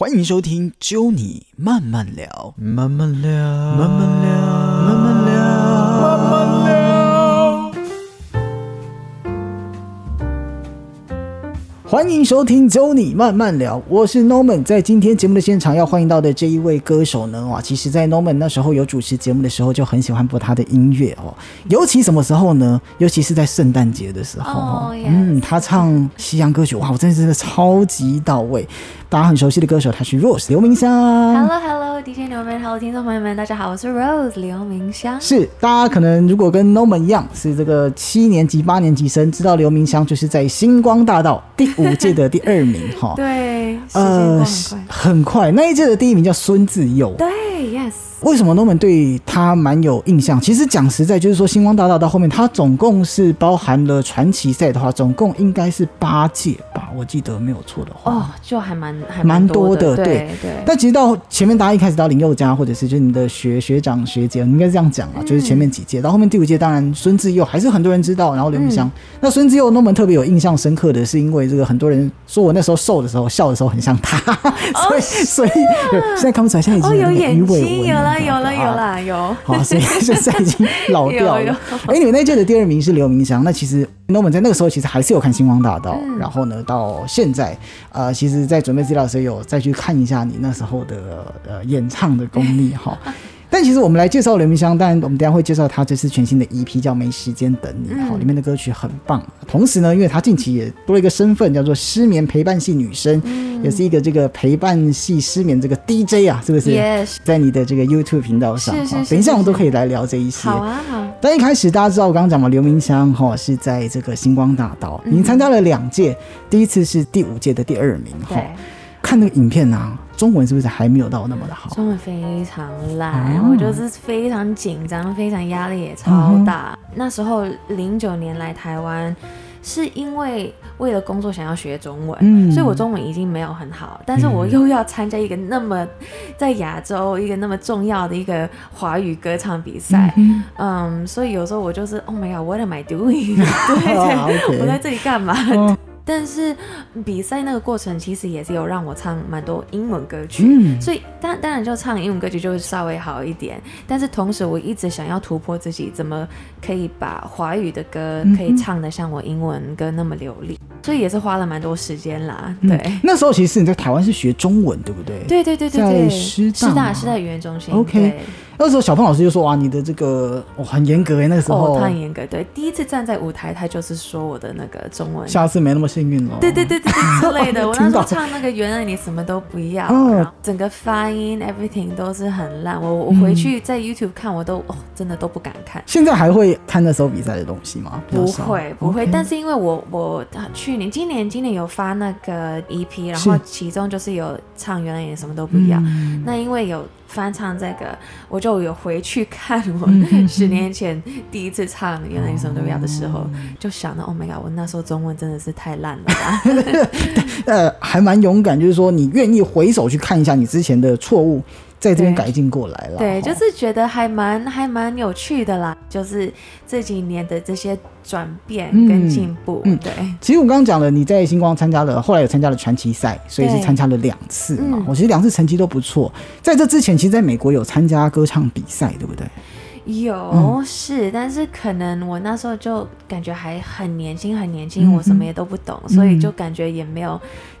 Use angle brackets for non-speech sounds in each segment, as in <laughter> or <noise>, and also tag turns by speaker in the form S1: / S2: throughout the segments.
S1: 欢迎收听《揪你慢慢聊》，
S2: 慢慢聊，
S1: 慢慢聊，慢慢聊，慢慢聊。欢迎收听《揪你慢慢聊》，我是 Norman。在今天节目的现场要欢迎到的这一位歌手呢，哇，其实，在 Norman 那时候有主持节目的时候，就很喜欢播他的音乐哦。尤其什么时候呢？尤其是在圣诞节的时候哦
S3: Oh,
S1: 嗯，他唱西洋歌曲，哇，我真的真的超级到位。大家很熟悉的歌手，他是 Rose 刘明湘。
S3: Hello Hello，DJ 牛们，Hello 听众朋友们，大家好，我是 Rose 刘明湘。
S1: 是，大家可能如果跟 Norman 一样是这个七年级、八年级生，知道刘明湘就是在星光大道第五届的第二名哈。<laughs>
S3: 对，
S1: 呃，
S3: 很快。
S1: 很快，那一届的第一名叫孙自佑。
S3: 对，Yes，
S1: 为什么 Norman 对他蛮有印象？其实讲实在，就是说星光大道到后面，它总共是包含了传奇赛的话，总共应该是八届吧，我记得没有错的话。
S3: 哦，就还蛮还
S1: 蛮
S3: 多
S1: 多的对
S3: 对对。
S1: 但其实到前面，大家一开始到林宥嘉，或者是就是你的学学长学姐，你应该是这样讲啊，就是前面几届，到后面第五届，当然孙志佑还是很多人知道，然后刘明香。那孙志佑那么特别有印象深刻的是，因为这个很多人说我那时候瘦的时候笑的时候很像他，所以所以有现在看不出来，现在已经鱼尾纹
S3: 睛，有了，有了，有
S1: 啊 <laughs> <laughs>
S3: 了，有。
S1: 好，所以现在已经老掉了。哎，你们那届的第二名是刘明祥，那其实 Norman 在那个时候其实还是有看星光大道，
S3: 嗯
S1: 然后呢，到现在呃，其实在准备资料的时候有再去看一下你那时候的呃演唱的功力哈。<laughs> 但其实我们来介绍刘明香，当然我们等一下会介绍他这次全新的 EP 叫《没时间等你》哈、
S3: 嗯
S1: 里面的歌曲很棒。同时呢，因为他近期也多了一个身份，叫做失眠陪伴系女生，也是一个这个陪伴系失眠这个 DJ 啊，是不是
S3: Yes，
S1: 在你的这个 YouTube 频道上，
S3: 是是是
S1: 哈等一下我们都可以来聊这一些。
S3: 好啊，好。
S1: 但一开始大家知道我刚刚讲嘛，刘明香哈是在这个星光大道，
S3: 嗯
S1: 已经参加了两届，第一次是第五届的第二名哈
S3: 对。，
S1: 看那个影片啊，中文是不是还没有到那么的好？
S3: 中文非常烂，
S1: 哦
S3: 我就是非常紧张，非常压力也
S1: 嗯
S3: 超大。那时候零九年来台湾，是因为为了工作想要学中文，
S1: 嗯
S3: 所以我中文已经没有很好，但是我又要参加一个那么在亚洲一个那么重要的一个华语歌唱比赛，嗯所以有时候我就是 Oh my God，What am I doing？<laughs> 对我在这里干嘛？
S1: 哦
S3: 但是比赛那个过程其实也是有让我唱蛮多英文歌曲，
S1: 嗯
S3: 所以当当然就唱英文歌曲就会稍微好一点，但是同时我一直想要突破自己，怎么可以把华语的歌
S1: 嗯
S3: 可以唱得像我英文歌那么流利，所以也是花了蛮多时间啦。
S1: 嗯
S3: 对，
S1: 那时候其实你在台湾是学中文，对不对？。
S3: 对对对对
S1: 师大吗
S3: 师大语言中心
S1: OK
S3: 对
S1: 那时候小胖老师就说：“哇，你的这个哦很严格哎，那个时候。
S3: 哦，他很严格，对，第一次站在舞台，他就是说我的那个中文。
S1: 下次没那么幸运了。”
S3: 对对对之类的，<laughs> 我那时候唱那个原来你什么都不要，整个发音 everything 都是很烂，我我回去在 YouTube 看我都哦真的都不敢看。
S1: 现在还会看那时候比赛的东西吗？
S3: 不
S1: 少。
S3: 会不会但是因为我我啊去年今年今年有发那个 EP，然
S1: 是。
S3: 后其中就是有唱原来你什么都不要，
S1: 嗯。
S3: 那因为有翻唱这个，我就有回去看我
S1: 嗯 <laughs>
S3: 十年前第一次唱原来你什么都不要的时候，
S1: 哦
S3: 就想到 Oh my god，我那时候中文真的是太烂了吧。<laughs>
S1: 呃，还蛮勇敢，就是说你愿意回首去看一下你之前的错误，在这边改进过来了。
S3: 对，就是觉得还蛮还蛮有趣的啦，就是这几年的这些转变跟进步，对，
S1: 其实我刚刚讲了，你在星光参加了，后来有参加了传奇赛，所以是参加了两次嘛
S3: 嗯。
S1: 我其实两次成绩都不错。在这之前，其实在美国有参加歌唱比赛，对不对？
S3: 有、
S1: 嗯
S3: 是，但是可能我那时候就感觉还很年轻，很年轻，我什么也都不懂，所以就感觉也没有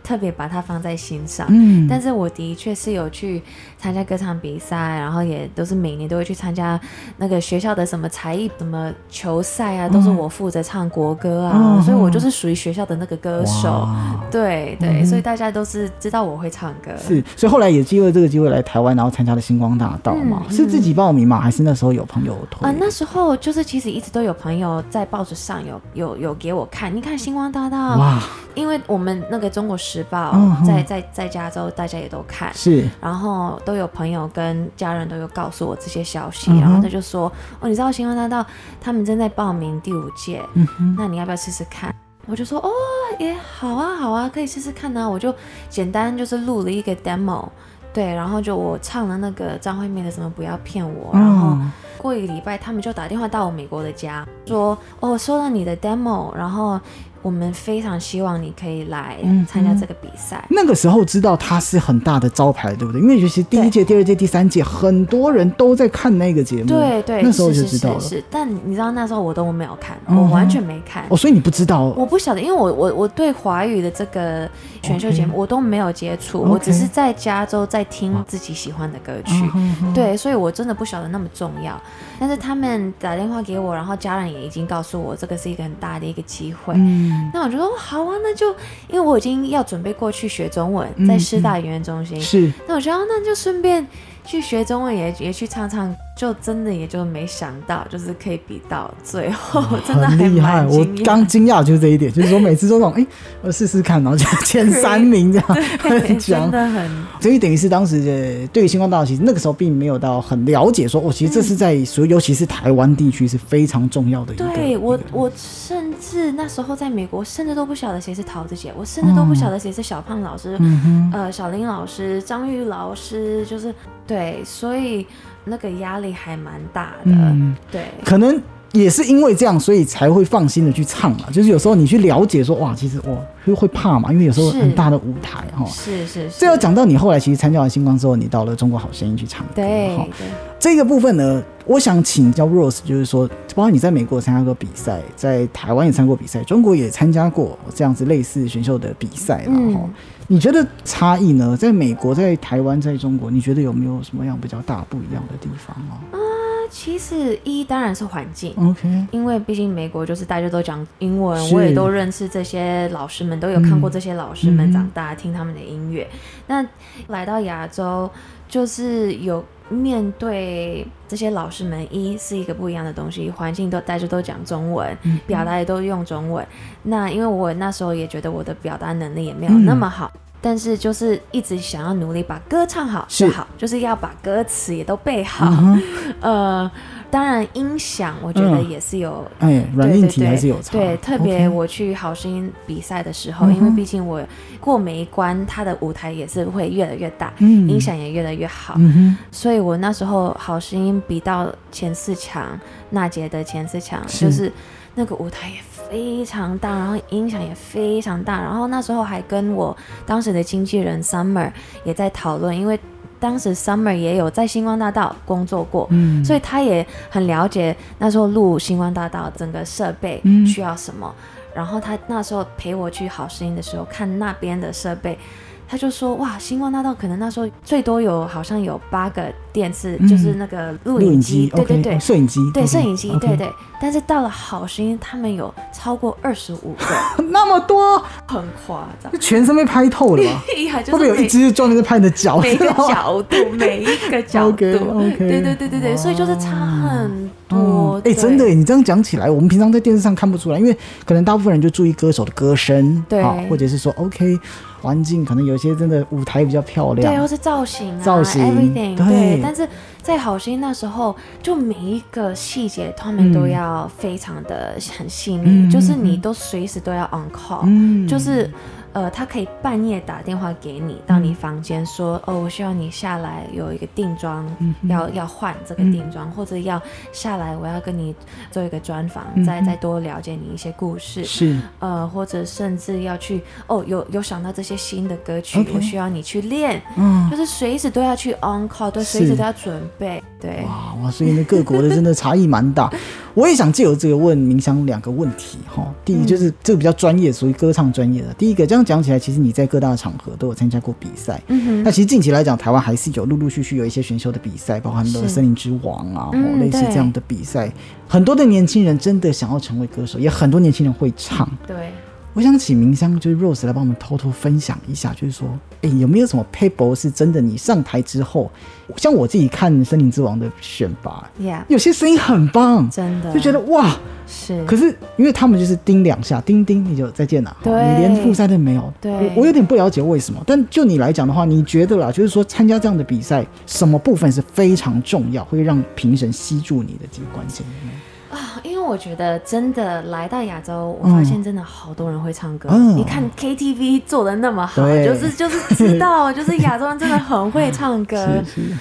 S3: 特别把它放在心上。
S1: 嗯，
S3: 但是我的确是有去参加歌唱比赛，然后也都是每年都会去参加那个学校的什么才艺、什么球赛啊，都是我负责唱国歌啊，
S1: 嗯
S3: 所以我就是属于学校的那个歌手。
S1: 哇
S3: 对对，所以大家都是知道我会唱歌。
S1: 是，所以后来也机会这个机会来台湾，然后参加了星光大道嘛。
S3: 嗯
S1: 是自己报名吗？还是那时候有朋友推？
S3: 啊、那时候就是其实一直都有朋友在报纸上有有有给我看，你看星光大道，
S1: 哇，
S3: 因为我们那个《中国时报
S1: 嗯》嗯。
S3: 在在在加州，大家也都看，
S1: 是。
S3: 然后都有朋友跟家人都有告诉我这些消息，
S1: 嗯
S3: 然后他就说，哦，你知道星光大道他们正在报名第五届，
S1: 嗯哼，
S3: 那你要不要试试看？我就说，哦，也好啊，好啊，可以试试看啊。我就简单就是录了一个 demo，对，然后就我唱了那个张惠妹的什么不要骗我，然后
S1: 嗯。
S3: 过一个礼拜，他们就打电话到我美国的家，说哦，收到你的 demo，然后我们非常希望你可以来
S1: 嗯
S3: 参加这个比赛。
S1: 那个时候知道它是很大的招牌，对不对？因为尤其第一届、第二届、第三届，很多人都在看那个节目。
S3: 对对，
S1: 那时候
S3: 是
S1: 就是知道了。
S3: 是是，但你知道那时候我都没有看，
S1: 嗯
S3: 我完全没看。
S1: 哦，所以你不知道
S3: 我不晓得，因为我我我对华语的这个选秀节目我都没有接触我只是在加州在听自己喜欢的歌曲。对，所以我真的不晓得那么重要。但是他们打电话给我，然后家人也已经告诉我，这个是一个很大的一个机会。
S1: 嗯，
S3: 那我就说好啊，那就因为我已经要准备过去学中文，
S1: 嗯
S3: 在师大语言中心，
S1: 是。
S3: 那我觉得哦那就顺便去学中文也也去唱唱，就真的也就没想到，就是可以比到最后，真的还
S1: 很厉害。我刚惊讶就是这一点，就是说每次都那种哎，我试试看，然后就 <laughs> 前三名这样
S3: 对，<laughs> 真。的很
S1: 所以等于是当时的对于星光大道，其实那个时候并没有到很了解说，哦，其实这是在所尤其是台湾地区是非常重要的一个。
S3: 对我我甚至那时候在美国，甚至都不晓得谁是桃子姐，我甚至都不晓得谁是小胖老师，
S1: 嗯哼，
S3: 呃，小林老师、张玉老师，就是对，所以那个压力还蛮大的。
S1: 嗯，
S3: 对，
S1: 可能也是因为这样，所以才会放心的去唱嘛。就是有时候你去了解说，哇，其实我会会怕嘛，因为有时候很大的舞台哈。
S3: 是是是，
S1: 这要讲到你后来其实参加完星光之后，你到了中国好声音去唱。
S3: 对对，
S1: 这个部分呢，我想请教 Rose，就是说，包括你在美国参加过比赛，在台湾也参加过比赛，中国也参加过这样子类似选秀的比赛啦。
S3: 嗯
S1: 哈、你觉得差异呢？在美国、在台湾、在中国，你觉得有没有什么样比较大不一样的地方啊
S3: 那其实一当然是环境。
S1: ？OK，
S3: 因为毕竟美国就是大家都讲英文，我也都认识这些老师们，都有看过这些老师们
S1: 嗯
S3: 长大，听他们的音乐。那来到亚洲，就是有面对这些老师们，一是一个不一样的东西，环境都大家都讲中文，
S1: 嗯
S3: 表达也都用中文。那因为我那时候也觉得我的表达能力也没有
S1: 嗯
S3: 那么好。但是就是一直想要努力把歌唱好
S1: 是
S3: 就好，就是要把歌词也都背好。
S1: 嗯 <laughs>
S3: 呃，当然音响我觉得
S1: 嗯。
S3: 也是有
S1: 哎，软硬体
S3: 对对对
S1: 还是有差。
S3: 对，特别我去好声音比赛的时候，
S1: 嗯。
S3: 因为毕竟我过每一关，它的舞台也是会越来越大，
S1: 嗯。
S3: 音响也越来越好，
S1: 嗯，
S3: 所以我那时候好声音比到前四强，娜姐的前四强，
S1: 是。
S3: 就是那个舞台也非常大，然后影响也非常大，然后那时候还跟我当时的经纪人 Summer 也在讨论，因为当时 Summer 也有在星光大道工作过，
S1: 嗯，
S3: 所以他也很了解那时候录星光大道整个设备
S1: 嗯。
S3: 需要什么。然后他那时候陪我去好声音的时候，看那边的设备，他就说：“哇，星光大道可能那时候最多有好像有八个电视，
S1: 嗯
S3: 就是那个录
S1: 录影
S3: 影机，对对对
S1: 哦，摄影机，
S3: 对摄影机对对。但是到了好声音，他们有超过二十五个，<laughs>
S1: 那么多，
S3: 很夸张。
S1: 全身被拍透了吧？<laughs>
S3: 厉害，就
S1: 会不会有一只专门在拍你的脚？
S3: 每个角度，<laughs> 每一个角度对对对对对，所以就是差很多。
S1: 哎、真的，你这样讲起来，我们平常在电视上看不出来，因为可能大部分人就注意歌手的歌声，
S3: 对
S1: 啊或者是说 OK 环境，可能有些真的舞台比较漂亮，
S3: 对，或是造型啊，
S1: 造型
S3: everything，
S1: 对
S3: 对。但是在好声音那时候，就每一个细节，他们都要非常的很细腻，
S1: 嗯
S3: 就是你都随时都要 on call，、
S1: 嗯
S3: 就是。呃，他可以半夜打电话给你，到你房间说，哦，我需要你下来有一个定妆，
S1: 嗯
S3: 要要换这个定妆，或者要下来，我要跟你做一个专访，
S1: 嗯
S3: 再再多了解你一些故事。
S1: 是
S3: 呃，或者甚至要去哦，有有想到这些新的歌曲我需要你去练，
S1: 嗯
S3: 就是随时都要去 on call，都随时都要准备。对，
S1: 哇哇，所以呢，各国的真的差异蛮大。<laughs> 我也想借由这个问明香两个问题哈。第一
S3: 嗯
S1: 就是这个比较专业，属于歌唱专业的。第一个这样讲起来，其实你在各大场合都有参加过比赛。
S3: 嗯
S1: 那其实近期来讲，台湾还是有陆陆续续有一些选秀的比赛，包含了
S3: 是
S1: 森林之王啊，类似
S3: 对
S1: 这样的比赛。很多的年轻人真的想要成为歌手，也很多年轻人会唱。
S3: 哼，对，
S1: 我想请明香就是 Rose 来帮我们偷偷分享一下，就是说，哎，有没有什么 paper 是真的？你上台之后，像我自己看《森林之王》的选拔
S3: ，，Yeah，
S1: 有些声音很棒，
S3: 真的
S1: 就觉得哇！
S3: 是，
S1: 可是因为他们就是叮两下，叮叮你就再见了，
S3: 对
S1: 你连复赛都没有。
S3: 对
S1: 我我有点不了解为什么。但就你来讲的话，你觉得啦，就是说参加这样的比赛，什么部分是非常重要，会让评审吸住你的这个关键？
S3: 啊，因为我觉得真的来到亚洲，我发现真的好多人会唱歌。
S1: 嗯
S3: 你看 KTV 做的那么好，就是就是知道，就是亚洲人真的很会唱歌。<laughs>
S1: 是是，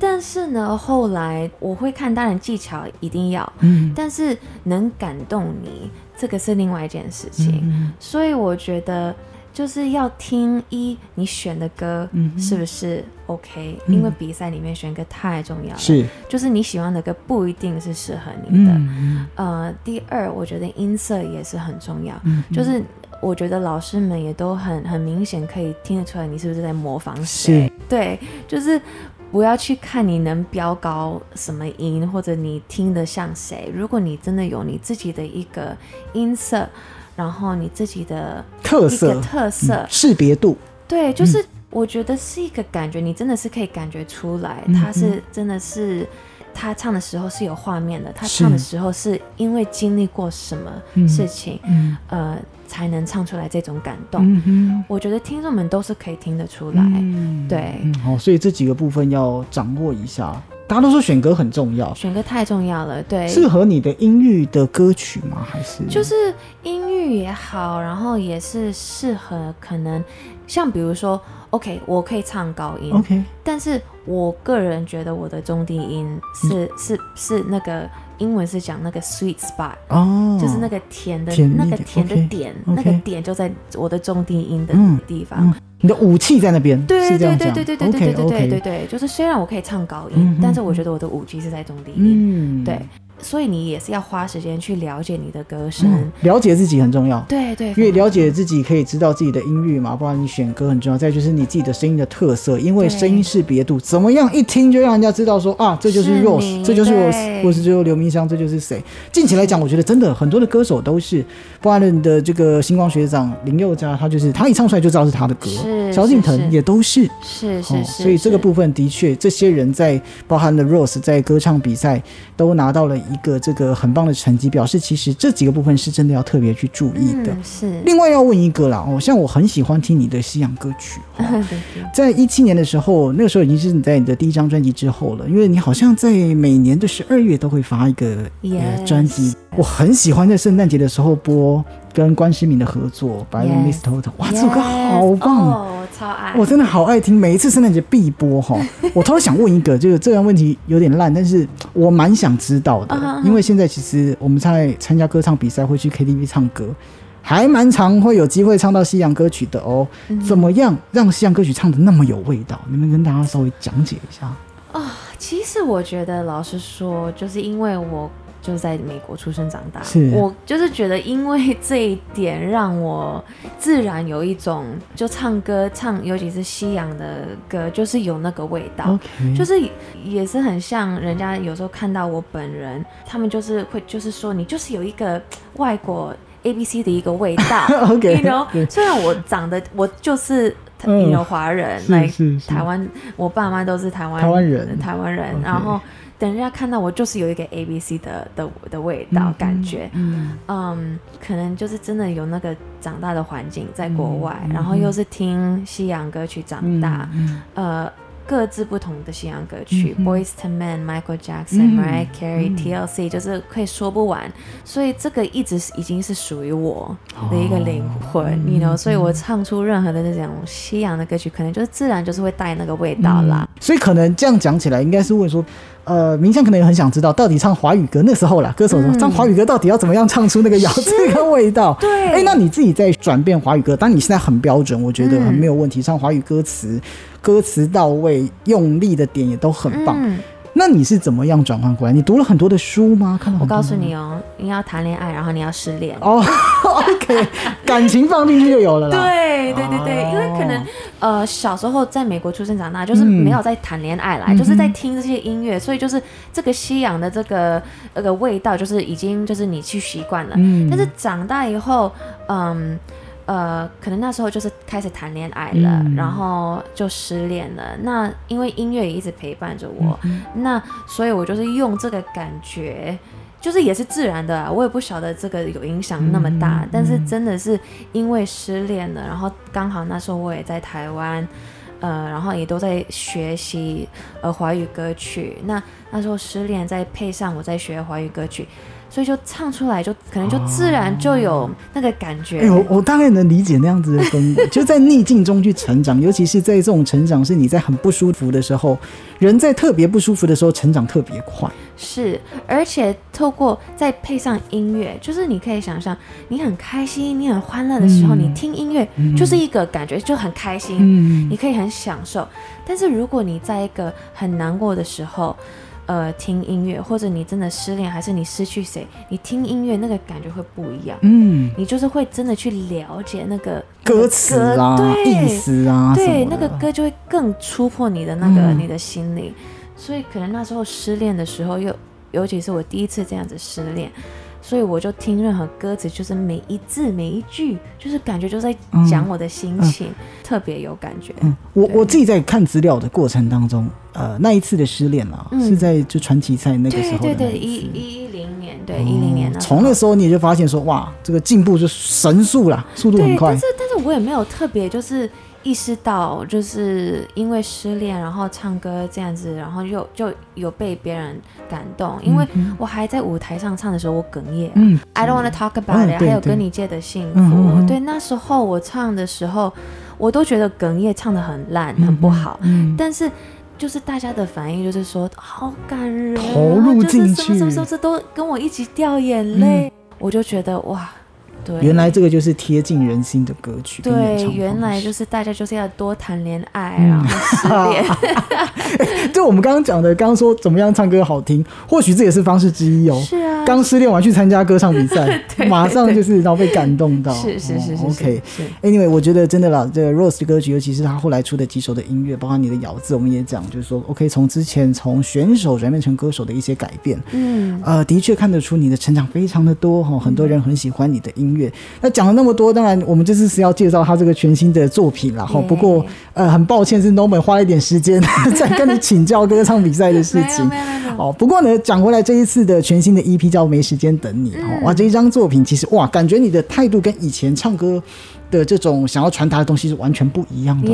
S3: 但是呢，后来我会看，当然技巧一定要，
S1: 嗯，
S3: 但是能感动你这个是另外一件事情。
S1: 嗯
S3: 所以我觉得就是要听一你选的歌
S1: 嗯
S3: 是不是 OK，、
S1: 嗯
S3: 因为比赛里面选歌太重要了。
S1: 是，
S3: 就是你喜欢的歌不一定是适合你的。
S1: 嗯
S3: 呃，第二，我觉得音色也是很重要，
S1: 嗯
S3: 就是我觉得老师们也都很很明显可以听得出来你是不是在模仿谁。对，就是不要去看你能飙高什么音，或者你听得像谁。如果你真的有你自己的一个音色，然后你自己的一
S1: 特色
S3: 特色，
S1: 嗯识别度，
S3: 对，就是我觉得是一个感觉，你真的是可以感觉出来，
S1: 嗯
S3: 他是真的是。他唱的时候是有画面的，他唱的时候是因为经历过什么
S1: 嗯
S3: 事情，
S1: 嗯
S3: 呃，才能唱出来这种感动。
S1: 嗯，
S3: 我觉得听众们都是可以听得出来。
S1: 嗯
S3: 对
S1: 嗯，好，所以这几个部分要掌握一下。大家都说选歌很重要，
S3: 选歌太重要了，对，
S1: 适合你的音域的歌曲吗？还是？
S3: 就是音域也好，然后也是适合可能像比如说，OK，我可以唱高音
S1: OK？
S3: 但是我个人觉得我的中低音是、是是那个英文是讲那个 sweet spot，、
S1: 哦，
S3: 就是那个甜的那个
S1: 甜
S3: 的点那个点就在我的中低音的
S1: 嗯
S3: 地方。
S1: 嗯你的武器在那边，
S3: 对对对对对对对对对对对对，就是虽然我可以唱高音，但是我觉得我的武器是在中低音。
S1: 嗯，
S3: 对，所以你也是要花时间去了解你的歌声。
S1: 嗯，了解自己很重要。
S3: 对对，
S1: 因为了解自己，可以知道自己的音域嘛，不然你选歌很重要。再就是你自己的声音的特色，因为声音识别度怎么样，一听就让人家知道说啊，这就是
S3: 是
S1: Rose，
S3: 你
S1: 这就是 Rose，
S3: 对
S1: 或是就是刘明湘，这就是谁。近期来讲，我觉得真的很多的歌手都是，包含的这个星光学长林宥嘉，他就是他一唱出来就知道是他的歌，
S3: 是
S1: 萧敬腾
S3: 是是
S1: 也都是。哦，
S3: 是是是，
S1: 所以这个部分的确，这些人在包含了 Rose 在歌唱比赛都拿到了一个这个很棒的成绩，表示其实这几个部分是真的要特别去注意的。
S3: 嗯、是，
S1: 另外要问一个啦，哦，像我很喜欢听你的西洋歌曲，<laughs> 哦、
S3: 对对。
S1: 在一七年的时候，那个时候已经是你在你的第一张专辑之后了，因为你好像在每年的十二月都会发一个专辑，我很喜欢在圣诞节的时候播跟关诗敏的合作《白龙
S3: Yes
S1: Mistletoe》，哇，这首歌好棒！
S3: 超爱，
S1: 我真的好爱听，每一次圣诞节必播哈。<laughs> 我突然想问一个，就是这个问题有点烂，但是我蛮想知道的因为现在其实我们在参加歌唱比赛会去 KTV 唱歌，还蛮常会有机会唱到西洋歌曲的哦。
S3: 嗯
S1: 怎么样让西洋歌曲唱的那么有味道？能不能跟大家稍微讲解一下？
S3: 啊其实我觉得，老实说，就是因为我就在美国出生长大，
S1: 是。
S3: 我就是觉得，因为这一点让我自然有一种就唱歌唱，尤其是西洋的歌，就是有那个味道。
S1: OK，
S3: 就是也是很像人家有时候看到我本人，他们就是会就是说你就是有一个外国 A B C 的一个味道 <laughs> OK，you know
S1: 对。
S3: 虽然我长得我就是
S1: 嗯。
S3: you know 华人，
S1: 是
S3: 来台湾，我爸妈都是台湾
S1: 台湾人。
S3: 台湾人
S1: ，OK。
S3: 然后等人家看到我就是有一个 A B C 的的的味道、
S1: 嗯
S3: 感觉，
S1: 嗯。
S3: 嗯，可能就是真的有那个长大的环境在国外，
S1: 嗯
S3: 然后又是听西洋歌曲长大，
S1: 嗯
S3: 呃，各自不同的西洋歌曲、
S1: 嗯
S3: b o y s to Men、Michael Jackson、
S1: 嗯
S3: Mariah Carey、
S1: 嗯。
S3: TLC，就是可以说不完，所以这个一直是已经是属于我的一个灵魂，
S1: 哦。
S3: 你 know，所以我唱出任何的那种西洋的歌曲，可能就是自然就是会带那个味道啦。
S1: 嗯。所以可能这样讲起来，应该是问说，呃，明相可能也很想知道，到底唱华语歌那时候啦，歌手唱华语歌到底要怎么样唱出那个咬字跟味道？<laughs>
S3: 对
S1: 哎，那你自己在转变华语歌，当然你现在很标准，我觉得没有问题，唱华语歌词，歌词到位，用力的点也都很棒。
S3: 嗯，
S1: 那你是怎么样转换过来？你读了很多的书吗？
S3: 我告诉你哦，你要谈恋爱，然后你要失恋。
S1: 哦，OK，感情放进去就有了啦。
S3: 对对对对，
S1: 哦
S3: 因为可能呃小时候在美国出生长大，就是
S1: 嗯
S3: 没有在谈恋爱啦，
S1: 嗯
S3: 就是在听这些音乐，所以就是这个西洋的这个那个味道，就是已经就是你去习惯了。
S1: 嗯
S3: 但是长大以后，嗯。呃，可能那时候就是开始谈恋爱了，
S1: 嗯
S3: 然后就失恋了。那因为音乐也一直陪伴着我，
S1: 嗯
S3: 那所以我就是用这个感觉，就是也是自然的、啊，我也不晓得这个有影响那么大，
S1: 嗯
S3: 但是真的是因为失恋了，然后刚好那时候我也在台湾。呃，然后也都在学习呃华语歌曲。那那时候失恋，再配上我在学华语歌曲，所以就唱出来就可能就自然就有那个感觉。
S1: 哎、我我大概能理解那样子的氛围，就在逆境中去成长，<laughs> 尤其是在这种成长是你在很不舒服的时候，人在特别不舒服的时候成长特别快。
S3: 是，而且透过再配上音乐，就是你可以想象，你很开心、你很欢乐的时候，
S1: 嗯
S3: 你听音乐就是一个感觉就很开心，
S1: 嗯
S3: 你可以很享受。但是如果你在一个很难过的时候，呃，听音乐，或者你真的失恋，还是你失去谁，你听音乐那个感觉会不一样。
S1: 嗯，
S3: 你就是会真的去了解那个
S1: 歌词啦、
S3: 对
S1: 意思啊，
S3: 对，那个歌就会更突破你的那个、
S1: 嗯。
S3: 你的心灵，所以可能那时候失恋的时候，又尤其是我第一次这样子失恋，所以我就听任何歌词，就是每一字每一句，就是感觉就在讲我的心情，特别有感觉。
S1: 嗯，我我自己在看资料的过程当中，呃，那一次的失恋啊，
S3: 嗯
S1: 是在就传奇赛那个时
S3: 候对对
S1: 对，一
S3: 一。一零年，对一零年
S1: 从那时候你也就发现说，哇，这个进步就神速啦，速度很，快
S3: 但。是但是我也没有特别就是意识到，就是因为失恋，然后唱歌这样子，然后又就有被别人感动，因为我还在舞台上唱的时候，我哽咽。
S1: 嗯
S3: I don't want to talk about
S1: 嗯
S3: it，、
S1: 对
S3: 还有跟你借的幸福。对，那时候我唱的时候，我都觉得哽咽唱的很烂，很不好。
S1: 嗯，
S3: 但是就是大家的反应就是说好感人，
S1: 投入进
S3: 就是什么什么
S1: 去
S3: 什么，这都跟我一起掉眼泪，我就觉得哇，对，
S1: 原来这个就是贴近人心的歌曲
S3: 对，原来就是大家就是要多谈恋爱，
S1: 嗯。
S3: 然后失恋，<laughs>
S1: 就我们刚刚讲的，刚刚说怎么样唱歌好听，或许这也是方式之一哦。
S3: 是啊，
S1: 刚失恋完去参加歌唱比赛，<laughs> 马上就是然后被感动到。
S3: 是是是是
S1: 哦 OK，
S3: 是。是
S1: Anyway，我觉得真的啦，这个 Rose 的歌曲，尤其是他后来出的几首的音乐，包括你的咬字，我们也讲，就是说，OK，从之前从选手转变成歌手的一些改变，
S3: 嗯，
S1: 呃，的确看得出你的成长非常的多哈、很多人很喜欢你的音乐。那讲了那么多，当然我们这次是要介绍他这个全新的作品啦哈。不过呃，很抱歉是 Norman 花了一点时间 <laughs> 在跟你请教歌唱比赛的事情。哦，不过呢，讲回来这一次的全新的 EP 叫《没时间等你》
S3: 嗯
S1: 哦，哇，这一张作品其实哇，感觉你的态度跟以前唱歌的这种想要传达的东西是完全不一样的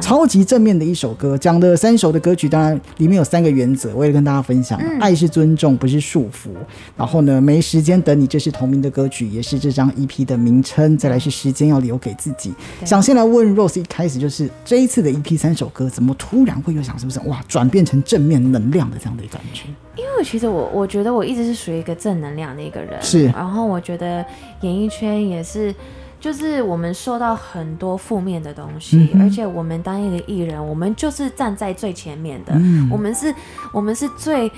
S1: 超级正面的一首歌，讲的三首的歌曲，当然里面有三个原则，我也跟大家分享。
S3: 嗯
S1: 爱是尊重，不是束缚。然后呢，没时间等你，这是同名的歌曲，也是这张 EP 的名称。再来是时间要留给自己。想先来问 Rose，一开始就是这一次的 EP 三首歌，怎么突然会有想是不是哇转变成正面能量的这样的一个感觉？
S3: 因为其实我我觉得我一直是属于一个正能量的一个人，
S1: 是
S3: 然后我觉得演艺圈也是。就是我们受到很多负面的东西，
S1: 嗯
S3: 而且我们当一个艺人，我们就是站在最前面的，
S1: 嗯
S3: 我们是，我们是最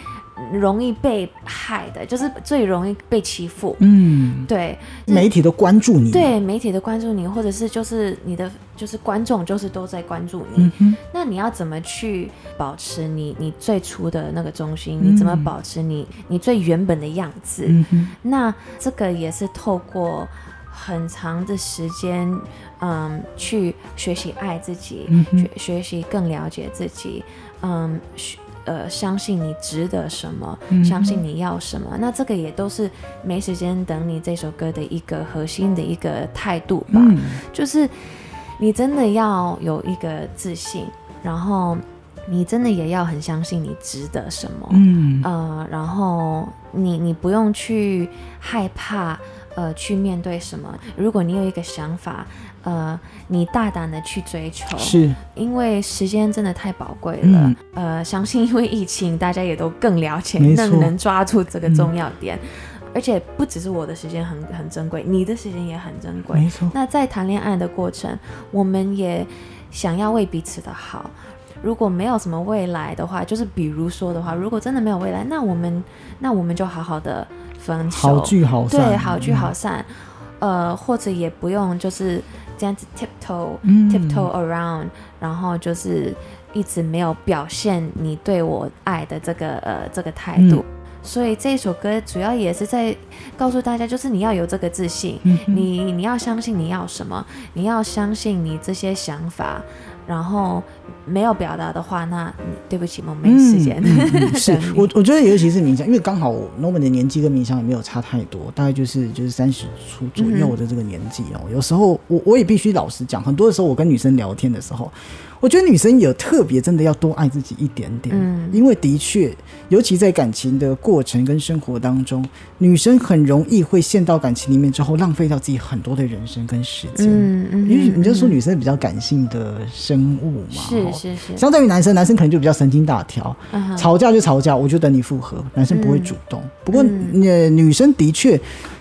S3: 容易被害的，就是最容易被欺负。
S1: 嗯，
S3: 对，
S1: 媒体都关注你。，
S3: 对媒体都关注你，或者是就是你的就是观众，就是都在关注你。
S1: 嗯，
S3: 那你要怎么去保持你你最初的那个中心？
S1: 嗯
S3: 你怎么保持你你最原本的样子？
S1: 嗯，
S3: 那这个也是透过很长的时间，嗯，去学习爱自己，
S1: 嗯
S3: 学学习更了解自己，嗯，学呃，相信你值得什么，
S1: 嗯
S3: 相信你要什么。那这个也都是没时间等你这首歌的一个核心的一个态度吧。
S1: 嗯
S3: 就是你真的要有一个自信，然后你真的也要很相信你值得什么。
S1: 嗯
S3: 呃，然后你你不用去害怕，呃，去面对什么。如果你有一个想法，呃，你大胆的去追求，
S1: 是，
S3: 因为时间真的太宝贵了。
S1: 嗯
S3: 呃，相信因为疫情，大家也都更了解，更能抓住这个重要点。而且不只是我的时间很很珍贵，你的时间也很珍贵。
S1: 没错，
S3: 那在谈恋爱的过程，我们也想要为彼此的好。如果没有什么未来的话，就是比如说的话，如果真的没有未来，那我们那我们就好好的分手，
S1: 好聚好散，
S3: 对，好聚好散。呃，或者也不用就是这样子 tiptoe、
S1: 嗯。
S3: tiptoe around，然后就是一直没有表现你对我爱的这个呃这个态度。
S1: 嗯。
S3: 所以这首歌主要也是在告诉大家，就是你要有这个自信，
S1: 嗯。
S3: 你你要相信你要什么，你要相信你这些想法，然后没有表达的话，那对不起，我没时间。<laughs>
S1: 是我我觉得尤其是冥想，因为刚好 Norman 的年纪跟冥想也没有差太多，大概就是就是三十出左右的这个年纪哦。有时候我我也必须老实讲，很多的时候我跟女生聊天的时候，我觉得女生有特别真的要多爱自己一点点，
S3: 嗯
S1: 因为的确，尤其在感情的过程跟生活当中，女生很容易会陷到感情里面之后，浪费掉自己很多的人生跟时间。
S3: 嗯嗯，
S1: 因为你就说
S3: 嗯
S1: 女生比较感性的生物嘛，
S3: 是
S1: 哦
S3: 是是，
S1: 相对于男生，男生可能就比较神经大条，
S3: 嗯
S1: 吵架就吵架，我就等你复合，男生不会主动。不过，
S3: 嗯
S1: 呃，女生的确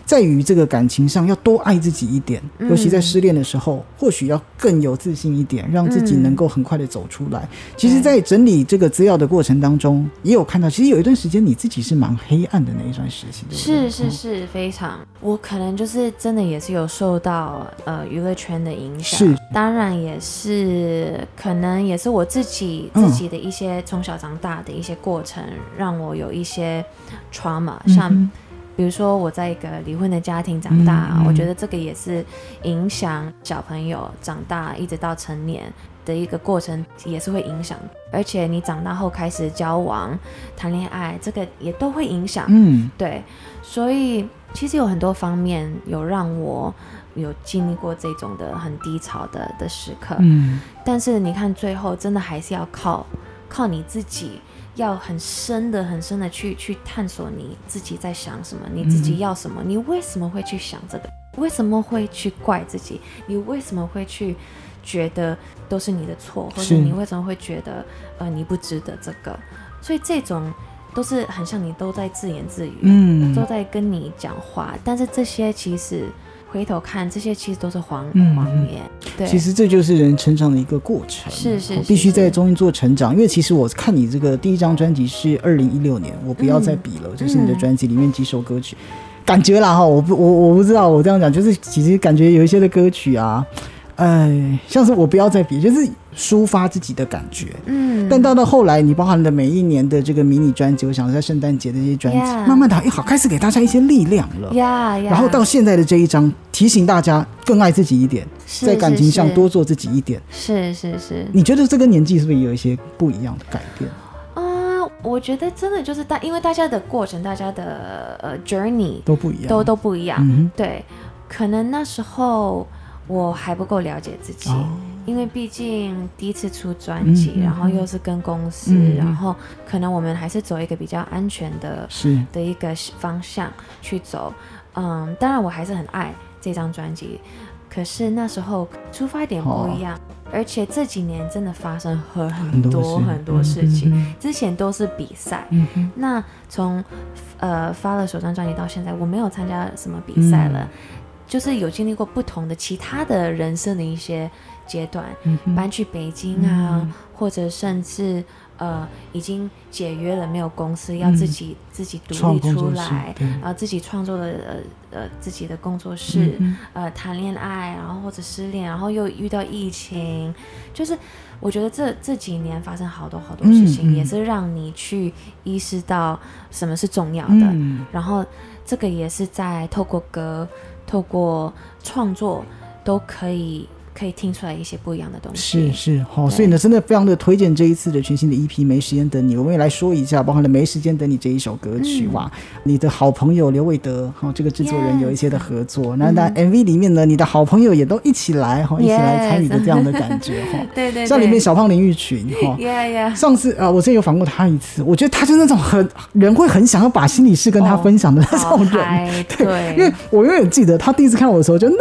S1: 在于这个感情上要多爱自己一点，
S3: 嗯。
S1: 尤其在失恋的时候，或许要更有自信一点，让自己
S3: 嗯
S1: 能够很快的走出来。其实，在整理这个资料的过程当中，也有看到，其实有一段时间你自己是蛮黑暗的那一段时期，对对？
S3: 是是是，非常。我可能就是真的也是有受到呃娱乐圈的影响，
S1: 是，
S3: 当然也是可能也是我自己
S1: 嗯。
S3: 自己的一些从小长大的一些过程，让我有一些 trauma，
S1: 嗯
S3: 像
S1: 哼
S3: 比如说我在一个离婚的家庭长大，
S1: 嗯嗯
S3: 我觉得这个也是影响小朋友长大一直到成年的一个过程，也是会影响。而且你长大后开始交往、谈恋爱，这个也都会影响。
S1: 嗯
S3: 对，所以其实有很多方面有让我有经历过这种的很低潮的的时刻。
S1: 嗯
S3: 但是你看，最后真的还是要靠靠你自己，要很深的、很深的去去探索你自己在想什么，你自己要什么，你为什么会去想这个？为什么会去怪自己？你为什么会去觉得都是你的错，或
S1: 是
S3: 者你为什么会觉得呃你不值得这个？所以这种都是很像你都在自言自语，
S1: 嗯
S3: 都在跟你讲话，但是这些其实回头看，这些其实都是谎
S1: 嗯
S3: 谎言。对，
S1: 其实这就是人成长的一个过程，
S3: 是是
S1: 必须在中间做成长。因为其实我看你这个第一张专辑是二零一六年，我不要再比了，就是你的专辑里面几首歌曲，感觉啦哈，我不我我不知道，我这样讲就是其实感觉有一些的歌曲啊，哎，像是我不要再比，就是抒发自己的感觉。
S3: 嗯，
S1: 但到到后来，你包含了每一年的这个迷你专辑，我想在圣诞节的这些专辑慢慢的，哎，好开始给大家一些力量了。
S3: 呀呀，
S1: 然后到现在的这一张，提醒大家更爱自己一点，
S3: 是
S1: 在感情上多做自己一点。
S3: 是是是，
S1: 你觉得这个年纪是不是也有一些不一样的改变？
S3: 啊、我觉得真的就是大，因为大家的过程，大家的呃 journey
S1: 都不一样，
S3: 都都不一样，
S1: 嗯
S3: 对，可能那时候我还不够了解自己。
S1: 哦，
S3: 因为毕竟第一次出专辑，然后又是跟公司，然后可能我们还是走一个比较安全的
S1: 是，
S3: 的一个方向去走。嗯，当然我还是很爱这张专辑，可是那时候出发点不一样，而且这几年真的发生很很多很多事情。
S1: 嗯
S3: 之前都是比赛，那从呃发了首张专辑到现在，我没有参加什么比赛了，
S1: 嗯
S3: 就是有经历过不同的其他的人生的一些阶段，
S1: 嗯
S3: 搬去北京啊，
S1: 嗯
S3: 或者甚至呃已经解约了，没有公司，要自己、自己独立出来，然后自己创作了呃呃自己的工作室，
S1: 嗯
S3: 呃谈恋爱，然后或者失恋，然后又遇到疫情，就是我觉得这这几年发生好多好多事情，也是让你去意识到什么是重要的，
S1: 嗯。
S3: 然后这个也是在透过歌、透过创作都可以可以听出来一些不一样的东西。
S1: 是是好，
S3: 对。
S1: 所以呢，真的非常的推荐这一次的全新的 EP《没时间等你》，我们也来说一下，包含了《没时间等你》这一首歌曲、
S3: 嗯。
S1: 哇，你的好朋友刘伟德哈、这个制作人有一些的合作，那那 MV 里面呢，你的好朋友也都一起来哈、一起来参与的这样的感觉 <laughs> 哈、
S3: 对对对，
S1: 像里面小胖林玉群哈。<laughs> 上次啊、呃我之前有访过他一次，我觉得他就是那种很人会很想要把心里事跟他分享的那种人。
S3: 嗨，对，
S1: 因为我永远记得他第一次看我的时候，就那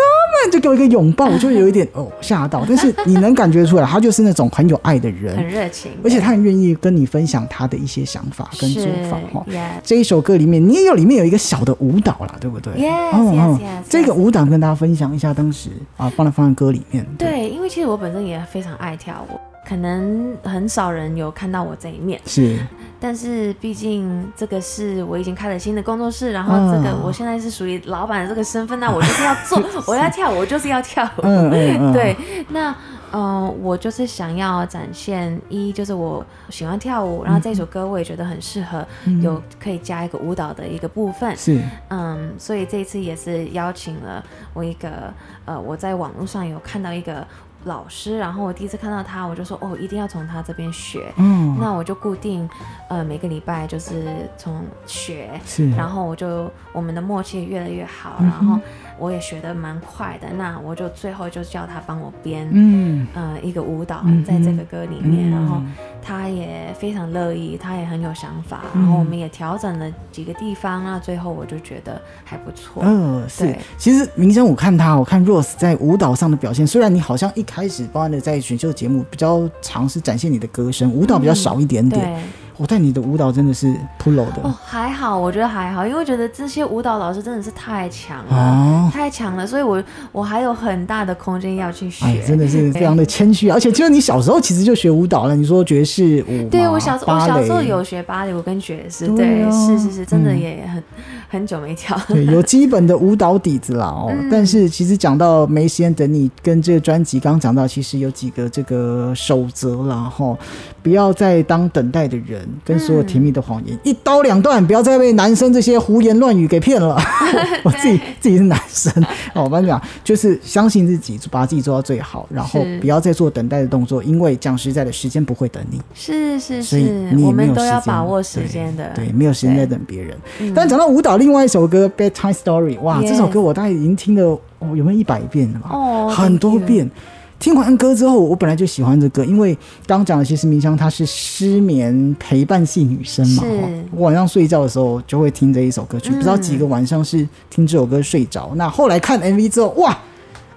S1: 么就给我一个拥抱，我就有一点 <laughs> 哦吓到。但是你能感觉出来，他就是那种很有爱的人很，
S3: 热情，
S1: 而且他很愿意跟你分享他的一些想法跟做法哈。这一首歌里面，你也有里面有一个小的舞蹈啦，对不对
S3: yes,
S1: 这个舞蹈跟大家分享一下，当时啊，放在放在歌里面。
S3: 对，因为其实我本身也非常爱跳舞，可能很少人有看到我这一面，
S1: 是。
S3: 但是毕竟这个是我已经开了新的工作室，然后这个
S1: 嗯
S3: 我现在是属于老板的这个身份，那我就是要做，<laughs> 我要跳舞，我就是要跳舞。
S1: 嗯嗯嗯，
S3: 对，那嗯、呃我就是想要展现一，就是我喜欢跳舞，然后这首歌我也觉得很适合
S1: 嗯。
S3: 有可以加一个舞蹈的一个部分。
S1: 是。
S3: 嗯，所以这一次也是邀请了我一个呃，我在网络上有看到一个老师，然后我第一次看到他，我就说哦，一定要从他这边学。
S1: 嗯，
S3: 那我就固定呃每个礼拜就是从学，
S1: 是，
S3: 然后我就我们的默契越来越好，然后我也学的蛮快的。那我就最后就叫他帮我编，
S1: 嗯
S3: 呃一个舞蹈
S1: 嗯
S3: 在这个歌里面，
S1: 嗯
S3: 然后他也非常乐意，他也很有想法，然后我们也调整了几个地方，那最后我就觉得还不错。
S1: 嗯，是。其实明生，我看他，我看 Rose 在舞蹈上的表现，虽然你好像一开始包含的在选秀节目比较尝试展现你的歌声，舞蹈比较少一点点。
S3: 对，
S1: 我、但你的舞蹈真的是 pro 的
S3: 哦，还好，我觉得还好，因为我觉得这些舞蹈老师真的是太强了，
S1: 哦
S3: 太强了，所以我我还有很大的空间要去学。
S1: 哎，真的是非常的谦虚啊！而且就是你小时候其实就学舞蹈了，你说爵士舞，
S3: 对我小时候，我小时候有学芭蕾舞跟爵士，
S1: 对
S3: 是是是，真的
S1: 嗯
S3: 也很、很久没跳。
S1: 对，有基本的舞蹈底子啦哦。<laughs>
S3: 嗯
S1: 但是其实讲到没时间等你跟这个专辑，刚刚讲到其实有几个这个守则啦哈，不要再当等待的人，跟所有甜蜜的谎言、一刀两断，不要再被男生这些胡言乱语给骗了。<laughs> 我自己自己是男生哦，我跟你讲，就是相信自己，把自己做到最好，然后不要再做等待的动作，因为讲实在的，时间不会等你。
S3: 是是
S1: 所以
S3: 是
S1: 你，
S3: 们都
S1: 没有时间
S3: 要把握时间的。
S1: 对，没有时间在等别人。
S3: 嗯
S1: 但讲到舞蹈，另外一首歌《Bedtime Story》，哇这首歌我大概已经听了哦，有没有一百遍了吧？
S3: 哦，
S1: 很多遍。听完歌之后，我本来就喜欢这歌，因为刚刚讲的，其实明香她是失眠陪伴系女生嘛，我晚上睡觉的时候就会听这一首歌曲，
S3: 嗯
S1: 不知道几个晚上是听这首歌睡着。那后来看 MV 之后，哇，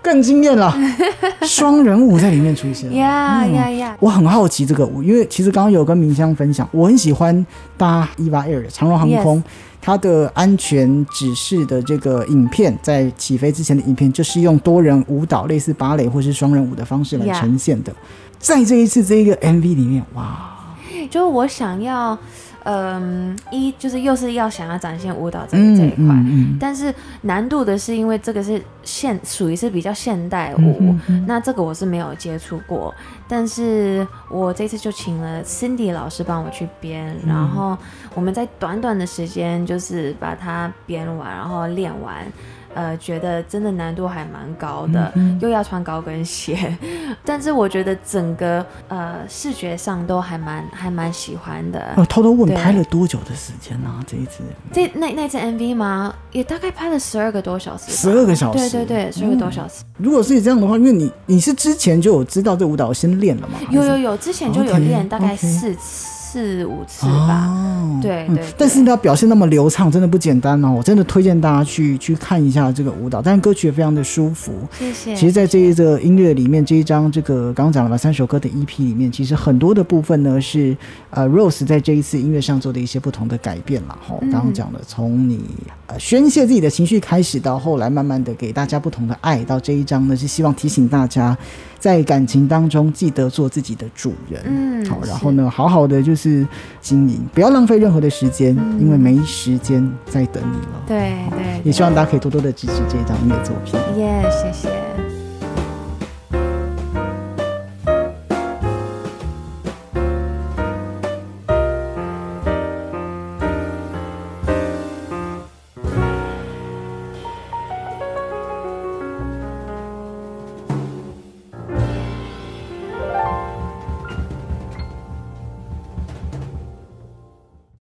S1: 更惊艳了，<laughs> 双人舞在里面出现。
S3: 呀
S1: 嗯
S3: 呀呀！
S1: 我很好奇这个舞，因为其实刚刚有跟明香分享，我很喜欢搭 EVA Air 长荣航空它的安全指示的这个影片，在起飞之前的影片，就是用多人舞蹈，类似芭蕾或是双人舞的方式来呈现的。在这一次这一个 MV 里面，哇，
S3: 就是我想要，嗯，一就是又是要想要展现舞蹈这
S1: 嗯
S3: 这一块，
S1: 嗯嗯。
S3: 但是难度的是因为这个是现属于是比较现代舞，那这个我是没有接触过，但是我这次就请了 Cindy 老师帮我去编，
S1: 嗯。
S3: 然后我们在短短的时间就是把它编完，然后练完。呃，觉得真的难度还蛮高的，
S1: 嗯
S3: 又要穿高跟鞋，<laughs> 但是我觉得整个呃视觉上都还蛮还蛮喜欢的。
S1: 哦，偷偷问拍了多久的时间呢、这一支
S3: 这那那支 MV 吗？也大概拍了十二个多小时吧。
S1: 十二个小时，
S3: 对对对，十二个多小时。
S1: 如果是这样的话，因为你你是之前就有知道这舞蹈先练了吗？
S3: 有有有，之前就有练大概四四五次吧。对
S1: 但是要，表现那么流畅，真的不简单哦。我真的推荐大家去去看一下这个舞蹈，但是歌曲也非常的舒服。
S3: 谢谢。
S1: 其实，在这一个音乐里面，这一张这个刚刚讲了吧，三首歌的 EP 里面，其实很多的部分呢是呃 Rose 在这一次音乐上做的一些不同的改变啦。哈、
S3: 嗯
S1: 刚刚讲了，从你呃宣泄自己的情绪开始，到后来慢慢的给大家不同的爱，到这一张呢是希望提醒大家，在感情当中记得做自己的主人。
S3: 嗯
S1: 好，然
S3: 是
S1: 后呢，好好的就是经营，不要浪费任何的时间，
S3: 嗯
S1: 因为没时间在等你了。
S3: 对对，
S1: 也希望大家可以多多的支持这一张音乐作品。
S3: 耶谢谢。